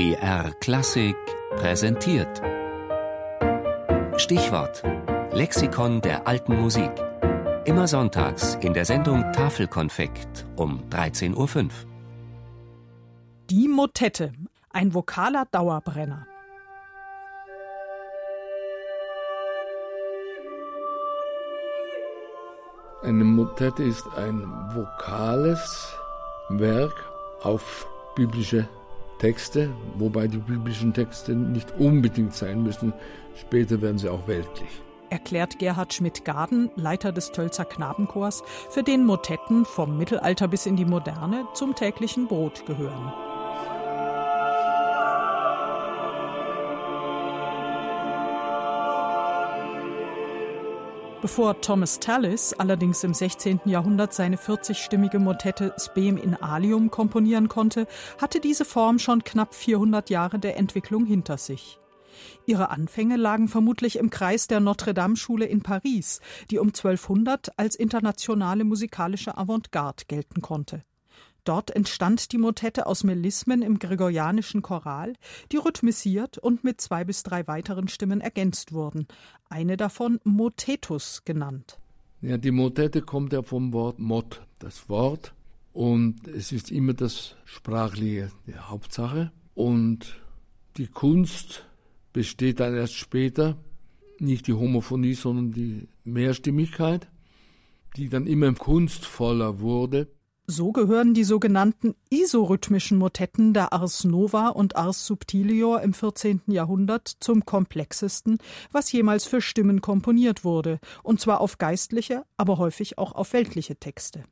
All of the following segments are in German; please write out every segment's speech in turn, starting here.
BR Klassik präsentiert. Stichwort: Lexikon der alten Musik. Immer sonntags in der Sendung Tafelkonfekt um 13.05 Uhr. Die Motette, ein vokaler Dauerbrenner. Eine Motette ist ein vokales Werk auf biblische Texte, wobei die biblischen Texte nicht unbedingt sein müssen. Später werden sie auch weltlich. Erklärt Gerhard Schmidt-Garden, Leiter des Tölzer Knabenchors, für den Motetten vom Mittelalter bis in die Moderne zum täglichen Brot gehören. Bevor Thomas Tallis allerdings im 16. Jahrhundert seine 40-stimmige Motette Spem in Alium komponieren konnte, hatte diese Form schon knapp 400 Jahre der Entwicklung hinter sich. Ihre Anfänge lagen vermutlich im Kreis der Notre-Dame-Schule in Paris, die um 1200 als internationale musikalische Avantgarde gelten konnte. Dort entstand die Motette aus Melismen im gregorianischen Choral, die rhythmisiert und mit zwei bis drei weiteren Stimmen ergänzt wurden, eine davon Motetus genannt. Ja, die Motette kommt ja vom Wort Mot, das Wort, und es ist immer das Sprachliche die Hauptsache. Und die Kunst besteht dann erst später, nicht die Homophonie, sondern die Mehrstimmigkeit, die dann immer kunstvoller wurde. So gehören die sogenannten isorhythmischen Motetten der Ars Nova und Ars Subtilior im 14. Jahrhundert zum komplexesten, was jemals für Stimmen komponiert wurde, und zwar auf geistliche, aber häufig auch auf weltliche Texte.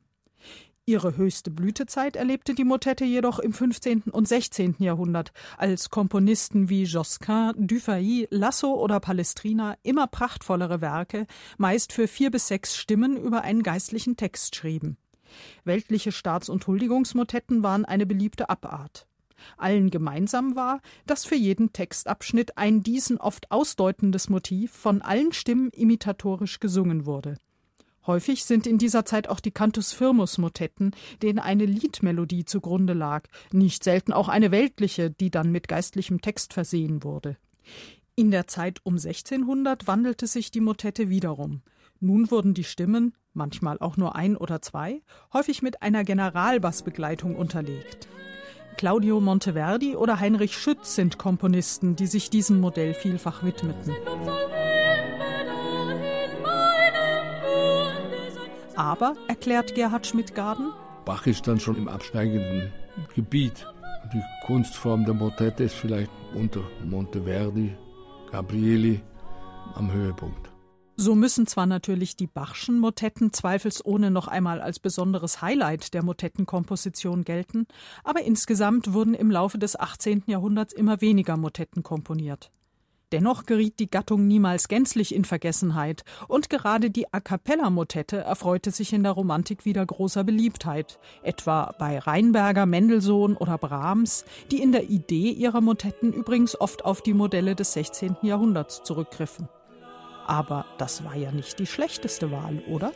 Ihre höchste Blütezeit erlebte die Motette jedoch im 15. und 16. Jahrhundert, als Komponisten wie Josquin, Dufay, Lasso oder Palestrina immer prachtvollere Werke, meist für vier bis sechs Stimmen über einen geistlichen Text schrieben. Weltliche Staats- und Huldigungsmotetten waren eine beliebte Abart. Allen gemeinsam war, dass für jeden Textabschnitt ein diesen oft ausdeutendes Motiv von allen Stimmen imitatorisch gesungen wurde. Häufig sind in dieser Zeit auch die Cantus Firmus Motetten, denen eine Liedmelodie zugrunde lag, nicht selten auch eine weltliche, die dann mit geistlichem Text versehen wurde. In der Zeit um 1600 wandelte sich die Motette wiederum. Nun wurden die Stimmen, manchmal auch nur ein oder zwei, häufig mit einer Generalbassbegleitung unterlegt. Claudio Monteverdi oder Heinrich Schütz sind Komponisten, die sich diesem Modell vielfach widmeten. Aber, erklärt Gerhard Schmidt-Garden, Bach ist dann schon im absteigenden Gebiet. Die Kunstform der Motette ist vielleicht unter Monteverdi, Gabrieli am Höhepunkt. So müssen zwar natürlich die Bachschen Motetten zweifelsohne noch einmal als besonderes Highlight der Motettenkomposition gelten, aber insgesamt wurden im Laufe des 18. Jahrhunderts immer weniger Motetten komponiert. Dennoch geriet die Gattung niemals gänzlich in Vergessenheit, und gerade die A cappella Motette erfreute sich in der Romantik wieder großer Beliebtheit, etwa bei Reinberger, Mendelssohn oder Brahms, die in der Idee ihrer Motetten übrigens oft auf die Modelle des 16. Jahrhunderts zurückgriffen. Aber das war ja nicht die schlechteste Wahl, oder?